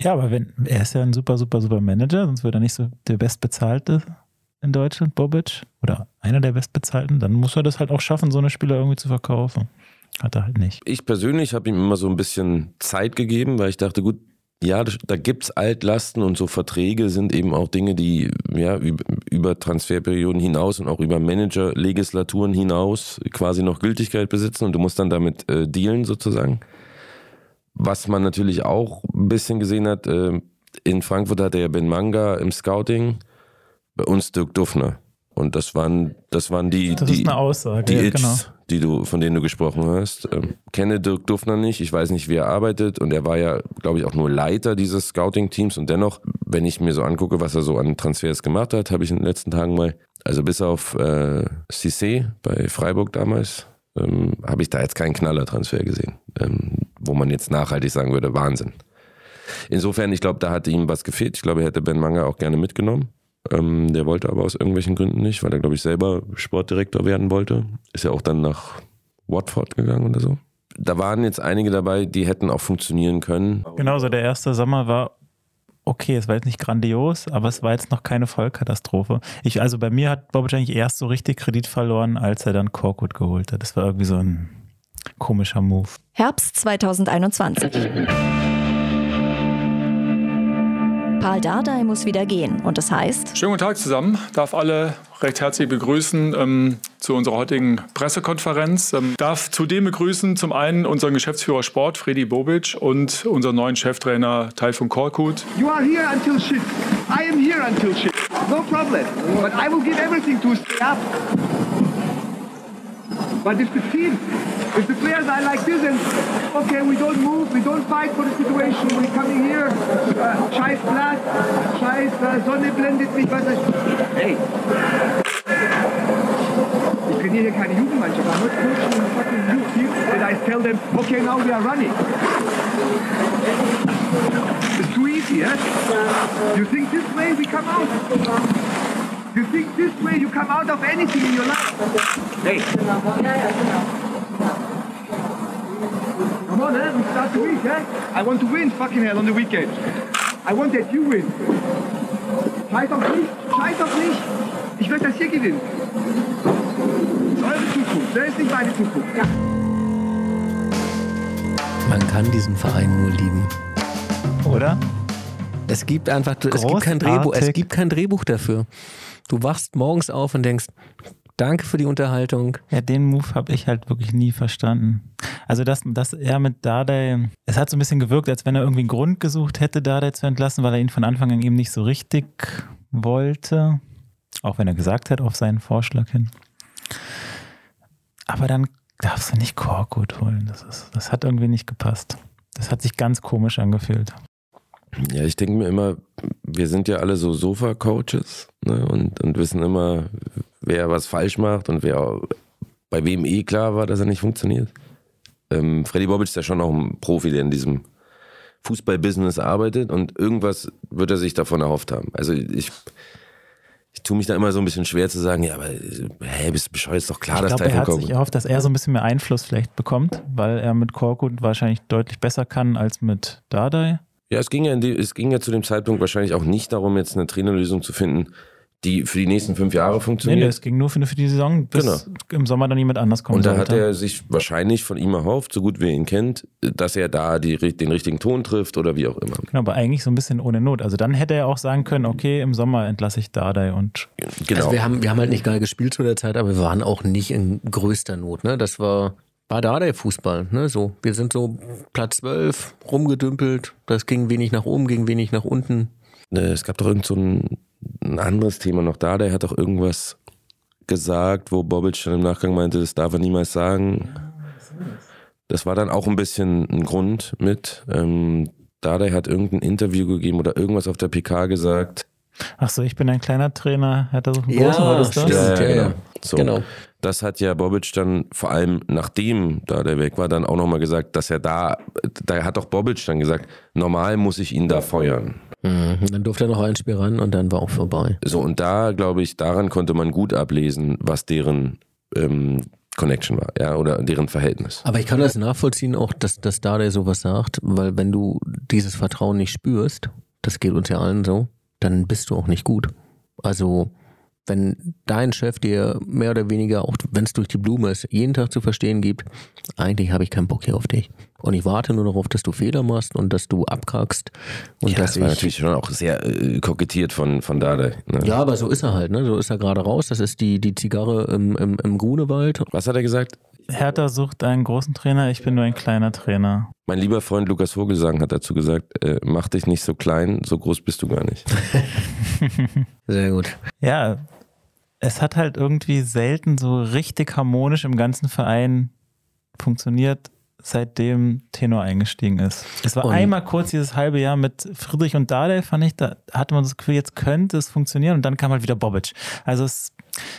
D: ja, aber wenn, er ist ja ein super, super, super Manager, sonst würde er nicht so der Bestbezahlte in Deutschland, Bobic, oder einer der Bestbezahlten, dann muss er das halt auch schaffen, so eine Spieler irgendwie zu verkaufen. Hat er halt nicht.
E: Ich persönlich habe ihm immer so ein bisschen Zeit gegeben, weil ich dachte, gut, ja, da gibt's Altlasten und so Verträge sind eben auch Dinge, die ja über, Transferperioden hinaus und auch über Manager-Legislaturen hinaus quasi noch Gültigkeit besitzen und du musst dann damit äh, dealen sozusagen. was man natürlich auch ein bisschen gesehen hat, äh, in Frankfurt hatte er Ben Manga im Scouting, bei uns Dirk Duffner. Und das waren, das waren die,
D: Das
E: die,
D: ist eine Aussage,
E: die
D: ja,
E: Its,
D: genau.
E: Die du, von denen du gesprochen hast. Ähm, kenne Dirk Duffner nicht, ich weiß nicht, wie er arbeitet und er war ja, glaube ich, auch nur Leiter dieses Scouting-Teams und dennoch, wenn ich mir so angucke, was er so an Transfers gemacht hat, habe ich in den letzten Tagen mal, also bis auf äh, Cissé bei Freiburg damals, ähm, habe ich da jetzt keinen Knallertransfer gesehen, ähm, wo man jetzt nachhaltig sagen würde, Wahnsinn. Insofern, ich glaube, da hat ihm was gefehlt. Ich glaube, er hätte Ben Manga auch gerne mitgenommen. Ähm, der wollte aber aus irgendwelchen Gründen nicht, weil er, glaube ich, selber Sportdirektor werden wollte. Ist ja auch dann nach Watford gegangen oder so. Da waren jetzt einige dabei, die hätten auch funktionieren können.
D: Genau, so der erste Sommer war okay, es war jetzt nicht grandios, aber es war jetzt noch keine Vollkatastrophe. Ich, also bei mir hat Bobic eigentlich erst so richtig Kredit verloren, als er dann Korkut geholt hat. Das war irgendwie so ein komischer Move.
B: Herbst 2021. Paul Dardai muss wieder gehen und das heißt,
C: Schönen guten Tag zusammen. Darf alle recht herzlich begrüßen ähm, zu unserer heutigen Pressekonferenz. Ähm, darf zudem begrüßen zum einen unseren Geschäftsführer Sport, Freddy Bobic, und unseren neuen Cheftrainer Taifun Korkut.
K: You are here until shit. I am here until shit. No problem. But I will give everything to stay up. But if the team, if the players are like this and okay, we don't move, we don't fight for the situation, we're coming here, uh, scheiß Blatt, scheiß uh, Sonne blendet mich, was weiß ich. Hey. Ich trainiere hier keine Jugendmannschaft, I'm not coaching fucking youth team and I tell them, okay, now we are running. It's too easy, eh? You think this way we come out? You think this way you come out of anything in your life? Hey. Come on, eh? We start the week, eh? I want to win, fucking hell, on the weekend. I want that you win. Scheiß auf mich, scheiß auf mich. Ich werde das hier gewinnen. Das ist eure Zukunft, das ist nicht meine Zukunft.
A: Man kann diesen Verein nur lieben.
D: Oder?
A: Es gibt einfach, es gibt kein Drehbuch, es gibt kein Drehbuch dafür. Du wachst morgens auf und denkst, danke für die Unterhaltung.
D: Ja, den Move habe ich halt wirklich nie verstanden. Also, dass, dass er mit Dardai, es hat so ein bisschen gewirkt, als wenn er irgendwie einen Grund gesucht hätte, Dardai zu entlassen, weil er ihn von Anfang an eben nicht so richtig wollte. Auch wenn er gesagt hat, auf seinen Vorschlag hin. Aber dann darfst du nicht Korkut holen. Das, ist, das hat irgendwie nicht gepasst. Das hat sich ganz komisch angefühlt.
E: Ja, ich denke mir immer, wir sind ja alle so Sofa-Coaches ne, und, und wissen immer, wer was falsch macht und wer bei wem eh klar war, dass er nicht funktioniert. Ähm, Freddy Bobic ist ja schon auch ein Profi, der in diesem Fußball-Business arbeitet und irgendwas wird er sich davon erhofft haben. Also ich, ich tue mich da immer so ein bisschen schwer zu sagen, ja, aber hä, bist du bescheuert, ist doch klar,
D: Ich
E: dass
D: glaube, er
E: Taifun
D: hat
E: Korkut-
D: sich erhofft, dass er so ein bisschen mehr Einfluss vielleicht bekommt, weil er mit Korkut wahrscheinlich deutlich besser kann als mit Dardai.
E: Ja, es ging ja, die, es ging ja zu dem Zeitpunkt wahrscheinlich auch nicht darum, jetzt eine Trainerlösung zu finden, die für die nächsten fünf Jahre funktioniert.
D: nee, es ging nur für, für die Saison, bis
E: Genau.
D: im Sommer dann jemand anders kommen
E: Und da hat
D: sollte.
E: er sich wahrscheinlich von ihm erhofft, so gut wie er ihn kennt, dass er da die, den richtigen Ton trifft oder wie auch immer.
D: Genau, aber eigentlich so ein bisschen ohne Not. Also dann hätte er auch sagen können, okay, im Sommer entlasse ich Dardai und
E: Genau.
A: Also wir haben, wir haben halt nicht geil gespielt zu der Zeit, aber wir waren auch nicht in größter Not. Ne? Das war, war da der Fußball. Ne? So, wir sind so Platz 12 rumgedümpelt. Das ging wenig nach oben, ging wenig nach unten.
E: Äh, Es gab doch irgend so ein, ein anderes Thema noch da, der hat doch irgendwas gesagt, wo Bobic dann im Nachgang meinte, das darf er niemals sagen. Das war dann auch ein bisschen ein Grund mit. Ähm, Dardai hat irgendein Interview gegeben oder irgendwas auf der PK gesagt.
D: ach so, ich bin ein kleiner Trainer, hat er so einen großen, war das.
A: Ja, ja, ja.
E: So.
A: Genau.
E: Das hat ja Bobic dann vor allem nachdem da der weg war, dann auch nochmal gesagt, dass er da, da hat doch Bobic dann gesagt, normal muss ich ihn da feuern.
A: Mhm. Dann durfte er noch ein Spiel ran und dann war auch vorbei.
E: So, und da, glaube ich, daran konnte man gut ablesen, was deren ähm, Connection war, ja, oder deren Verhältnis.
A: Aber ich kann das nachvollziehen auch, dass, dass Dardai sowas sagt, weil wenn du dieses Vertrauen nicht spürst, das geht uns ja allen so, dann bist du auch nicht gut. Also wenn dein Chef dir mehr oder weniger, auch wenn es durch die Blume ist, jeden Tag zu verstehen gibt, eigentlich habe ich keinen Bock hier auf dich. Und ich warte nur darauf, dass du Fehler machst und dass du abkrackst. Und
E: ja,
A: dass
E: das war
A: ich,
E: natürlich schon auch sehr äh, kokettiert von, von Dardai. Ne?
A: ja, aber so ist er halt, ne? So ist er gerade raus. Das ist die, die Zigarre im, im, im Grunewald.
E: Was hat er gesagt?
D: Hertha sucht einen großen Trainer, ich bin nur ein kleiner Trainer.
E: Mein lieber Freund Lukas Vogelsang hat dazu gesagt, äh, mach dich nicht so klein, so groß bist du gar nicht.
A: Sehr gut.
D: Ja, es hat halt irgendwie selten so richtig harmonisch im ganzen Verein funktioniert, seitdem Tenor eingestiegen ist. Es war
A: Und-
D: einmal kurz dieses halbe Jahr mit Friedrich und Dardai, fand ich, da hatte man das Gefühl, jetzt könnte es funktionieren und dann kam halt wieder Bobic. Also es,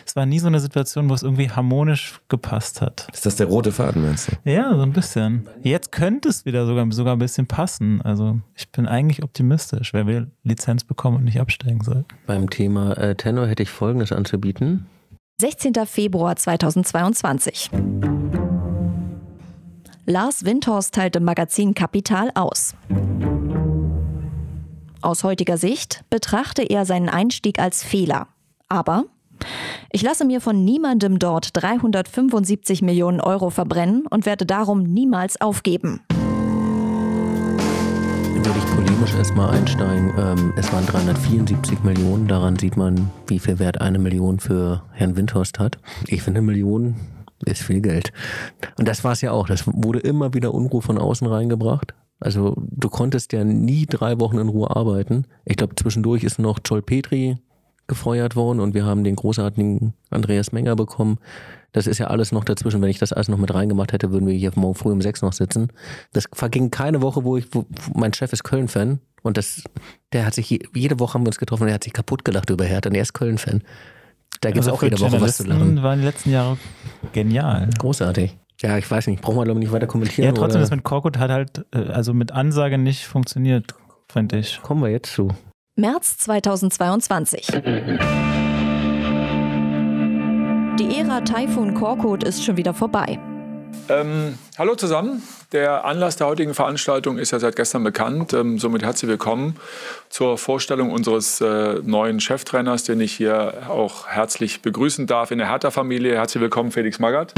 D: es war nie so eine Situation, wo es irgendwie harmonisch gepasst hat.
E: Ist das der rote Faden, meinst du?
D: Ja, so ein bisschen. Jetzt könnte es wieder sogar, sogar ein bisschen passen. Also ich bin eigentlich optimistisch, wer will Lizenz bekommen und nicht absteigen soll.
A: Beim Thema äh, Tenor hätte ich Folgendes anzubieten.
B: 16. Februar 2022. Lars Windhorst teilt im Magazin Kapital aus. Aus heutiger Sicht betrachte er seinen Einstieg als Fehler. Aber ich lasse mir von niemandem dort 375 Millionen Euro verbrennen und werde darum niemals aufgeben.
A: Würde ich polemisch erstmal einsteigen. Ähm, es waren 374 Millionen. Daran sieht man, wie viel Wert eine Million für Herrn Windhorst hat. Ich finde, eine Million ist viel Geld. Und das war es ja auch. Das wurde immer wieder Unruhe von außen reingebracht. Also du konntest ja nie drei Wochen in Ruhe arbeiten. Ich glaube, zwischendurch ist noch Joel Petri gefeuert worden und wir haben den großartigen Andreas Menger bekommen. Das ist ja alles noch dazwischen. Wenn ich das alles noch mit reingemacht hätte, würden wir hier morgen früh um sechs noch sitzen. Das verging keine Woche, wo ich, wo, mein Chef ist Köln-Fan und das, der hat sich, je- jede Woche haben wir uns getroffen und er hat sich kaputt gelacht über Hertha und er ist Köln-Fan. Da gibt es
D: Also
A: auch jede Woche was zu lachen.
D: waren die letzten Jahre genial.
A: Großartig. Ja, ich weiß nicht, brauchen wir glaube ich nicht weiter kommentieren.
D: Ja, trotzdem,
A: oder?
D: das mit Korkut hat halt, äh, also mit Ansage nicht funktioniert, fand ich.
A: Kommen wir jetzt zu.
B: März 2022. Die Ära Taifun Korkut ist schon wieder vorbei.
C: Ähm, hallo zusammen. Der Anlass der heutigen Veranstaltung ist ja seit gestern bekannt. Ähm, somit herzlich willkommen zur Vorstellung unseres äh, neuen Cheftrainers, den ich hier auch herzlich begrüßen darf in der Hertha-Familie. Herzlich willkommen, Felix Magath.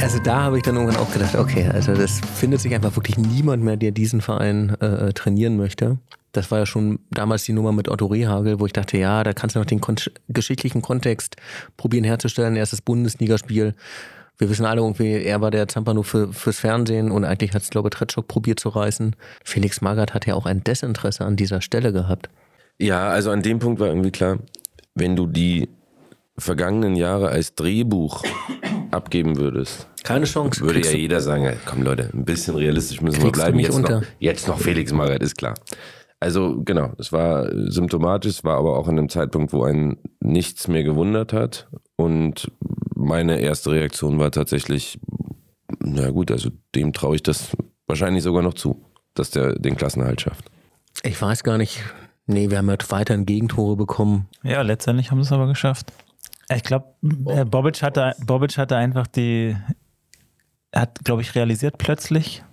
A: Also da habe ich dann irgendwann auch gedacht, okay, also das findet sich einfach wirklich niemand mehr, der diesen Verein äh, trainieren möchte. Das war ja schon damals die Nummer mit Otto Rehagel, wo ich dachte, ja, da kannst du noch den kon geschichtlichen Kontext probieren herzustellen. Erstes Bundesligaspiel. Wir wissen alle irgendwie, er war der Zampano für, fürs Fernsehen und eigentlich hat es, glaube ich, Tretschok probiert zu reißen. Felix Magath hat ja auch ein Desinteresse an dieser Stelle gehabt.
E: Ja, also an dem Punkt war irgendwie klar, wenn du die vergangenen Jahre als Drehbuch abgeben würdest,
A: Keine Chance.
E: würde ja jeder sagen, komm Leute, ein bisschen realistisch müssen wir bleiben. Jetzt noch, jetzt noch Felix Magath, ist klar. Also genau, es war symptomatisch, es war aber auch in einem Zeitpunkt, wo einen nichts mehr gewundert hat. Und meine erste Reaktion war tatsächlich, na gut, also dem traue ich das wahrscheinlich sogar noch zu, dass der den Klassenerhalt schafft.
A: Ich weiß gar nicht. Nee, wir haben halt weiterhin Gegentore bekommen.
D: Ja, letztendlich haben sie es aber geschafft. Ich glaube, äh, Bobic hatte, Bobic hatte einfach die, er hat, glaube ich, realisiert plötzlich,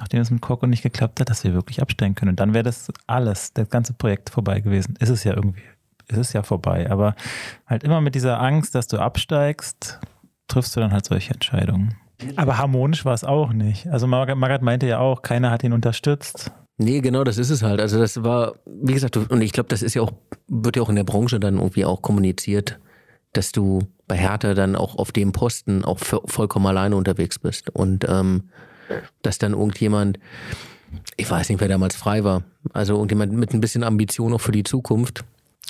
D: nachdem es mit Korko nicht geklappt hat, dass wir wirklich absteigen können. Und dann wäre das alles, das ganze Projekt vorbei gewesen. Ist es ja irgendwie, ist es ja vorbei. Aber halt immer mit dieser Angst, dass du absteigst, triffst du dann halt solche Entscheidungen. Aber harmonisch war es auch nicht. Also Margaret, Margaret meinte ja auch, keiner hat ihn unterstützt.
A: Nee, genau, das ist es halt. Also das war, wie gesagt, und ich glaube, das ist ja auch, wird ja auch in der Branche dann irgendwie auch kommuniziert, dass du bei Hertha dann auch auf dem Posten auch vo- vollkommen alleine unterwegs bist. Und ähm, dass dann irgendjemand, ich weiß nicht, wer damals frei war, also irgendjemand mit ein bisschen Ambition auch für die Zukunft.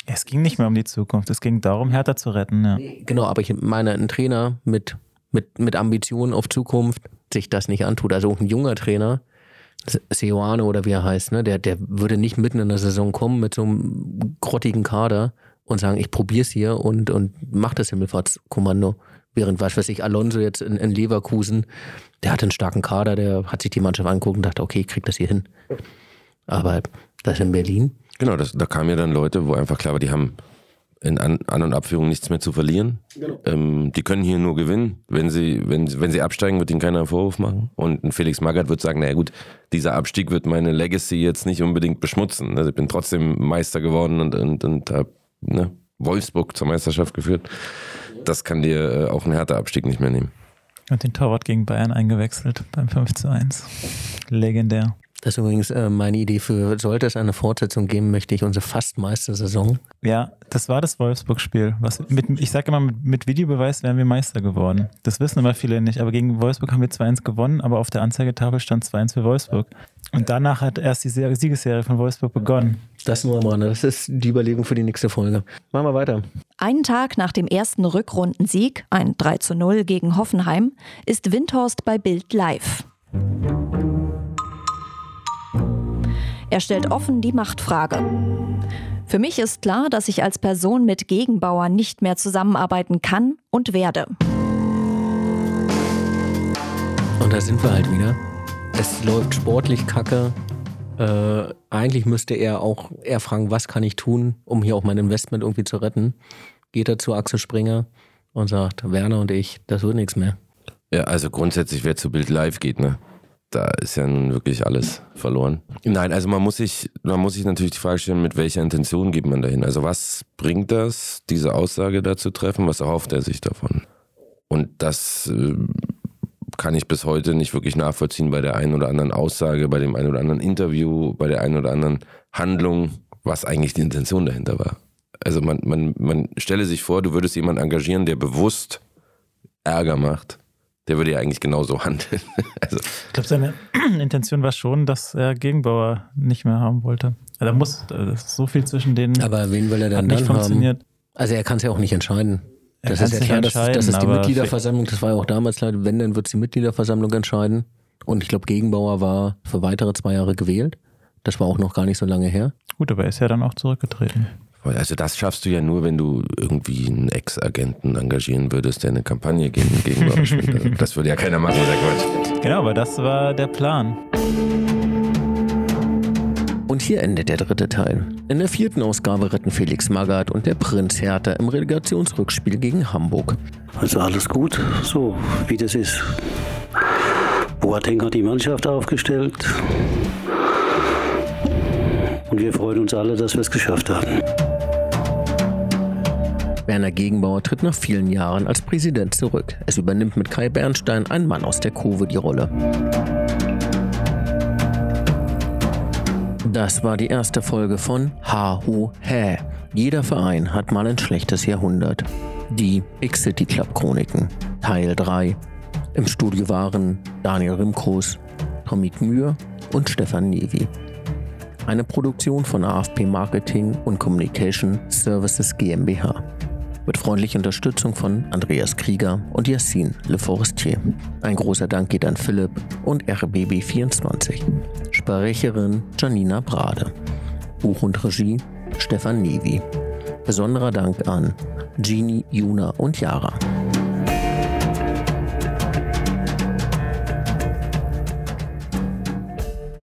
D: Es ging nicht mehr um die Zukunft, es ging darum, Hertha zu retten. Ja.
A: Genau, aber ich meine, ein Trainer mit, mit, mit Ambitionen auf Zukunft sich das nicht antut. Also ein junger Trainer, Se- Seoane oder wie er heißt, ne, der, der würde nicht mitten in der Saison kommen mit so einem grottigen Kader und sagen, ich probier's hier und, und mach das Himmelfahrtskommando. Während, was weiß ich, Alonso jetzt in, in Leverkusen, der hatte einen starken Kader, der hat sich die Mannschaft angeguckt und dachte, okay, ich krieg das hier hin. Aber das in Berlin,
E: Genau, das, da kamen ja dann Leute, wo einfach klar war, die haben in An-, An und Abführung nichts mehr zu verlieren. Ähm, die können hier nur gewinnen. Wenn sie, wenn, sie- wenn sie absteigen, wird ihnen keiner einen Vorwurf machen. Und ein Felix Magath wird sagen, naja gut, dieser Abstieg wird meine Legacy jetzt nicht unbedingt beschmutzen. Also ich bin trotzdem Meister geworden und, und, und habe ne, Wolfsburg zur Meisterschaft geführt. Das kann dir äh, auch ein härter Abstieg nicht mehr nehmen.
D: Und den Torwart gegen Bayern eingewechselt beim 5 zu 1. Legendär.
A: Das ist übrigens äh, meine Idee für, sollte es eine Fortsetzung geben, möchte ich unsere Fast-Meister-Saison.
D: Ja, das war das Wolfsburg-Spiel. ich sage immer, mit, mit, Videobeweis wären wir Meister geworden. Das wissen immer viele nicht, aber gegen Wolfsburg haben wir 2-1 gewonnen, aber auf der Anzeigetafel stand 2-1 für Wolfsburg. Und danach hat erst die Siegesserie von Wolfsburg begonnen.
A: Das nur am Rande. Das ist die Überlegung für die nächste Folge. Machen wir weiter.
B: Einen Tag nach dem ersten Rückrundensieg, ein 3 0 gegen Hoffenheim, ist Windhorst bei Bild live. Er stellt offen die Machtfrage. Für mich ist klar, dass ich als Person mit Gegenbauer nicht mehr zusammenarbeiten kann und werde.
A: Und da sind wir halt wieder. Es läuft sportlich kacke. Äh, eigentlich müsste er auch eher fragen, was kann ich tun, um hier auch mein Investment irgendwie zu retten. Geht er zu Axel Springer und sagt, Werner und ich, das wird nichts mehr.
E: Ja, also grundsätzlich, wer zu Bild live geht, ne? da ist ja nun wirklich alles verloren. Nein, also man muss sich, man muss sich natürlich die Frage stellen, mit welcher Intention geht man dahin? Also was bringt das, diese Aussage da zu treffen? Was erhofft er sich davon? Und das äh, kann ich bis heute nicht wirklich nachvollziehen bei der einen oder anderen Aussage, bei dem einen oder anderen Interview, bei der einen oder anderen Handlung, was eigentlich die Intention dahinter war. Also man, man, man stelle sich vor, du würdest jemanden engagieren, der bewusst Ärger macht der würde ja eigentlich genauso handeln.
D: also. Ich glaube, seine Intention war schon, dass er Gegenbauer nicht mehr haben wollte. Da muss äh, so viel zwischen denen.
A: Aber wen will er dann nicht dann funktioniert. haben? Also er kann es ja auch nicht entscheiden. Das ist ja klar, das, das ist die Mitgliederversammlung, das war ja auch damals leider, wenn, dann wird es die Mitgliederversammlung entscheiden. Und ich glaube, Gegenbauer war für weitere zwei Jahre gewählt. Das war auch noch gar nicht so lange her.
D: Gut, aber er ist ja dann auch zurückgetreten.
E: Also das schaffst du ja nur, wenn du irgendwie einen Ex-Agenten engagieren würdest, der eine Kampagne gegen, gegen also Das würde ja keiner machen, der Quatsch.
D: Genau, aber das war der Plan.
A: Und hier endet der dritte Teil. In der vierten Ausgabe retten Felix Magath und der Prinz Hertha im Relegationsrückspiel gegen Hamburg.
L: Also alles gut, so wie das ist. Boateng hat die Mannschaft aufgestellt. Und wir freuen uns alle, dass wir es geschafft haben.
A: Werner Gegenbauer tritt nach vielen Jahren als Präsident zurück. Es übernimmt mit Kai Bernstein ein Mann aus der Kurve die Rolle. Das war die erste Folge von Ha Hu Hä. Jeder Verein hat mal ein schlechtes Jahrhundert. Die X-City Club Chroniken, Teil 3. Im Studio waren Daniel Rimkros, Tommy Mühr und Stefan Nevi. Eine Produktion von AFP Marketing und Communication Services GmbH mit freundlicher Unterstützung von Andreas Krieger und Yassin Le Forestier. Ein großer Dank geht an Philipp und RBB24. Sprecherin Janina Brade. Buch und Regie Stefan Nevi. Besonderer Dank an Genie, Juna und Yara.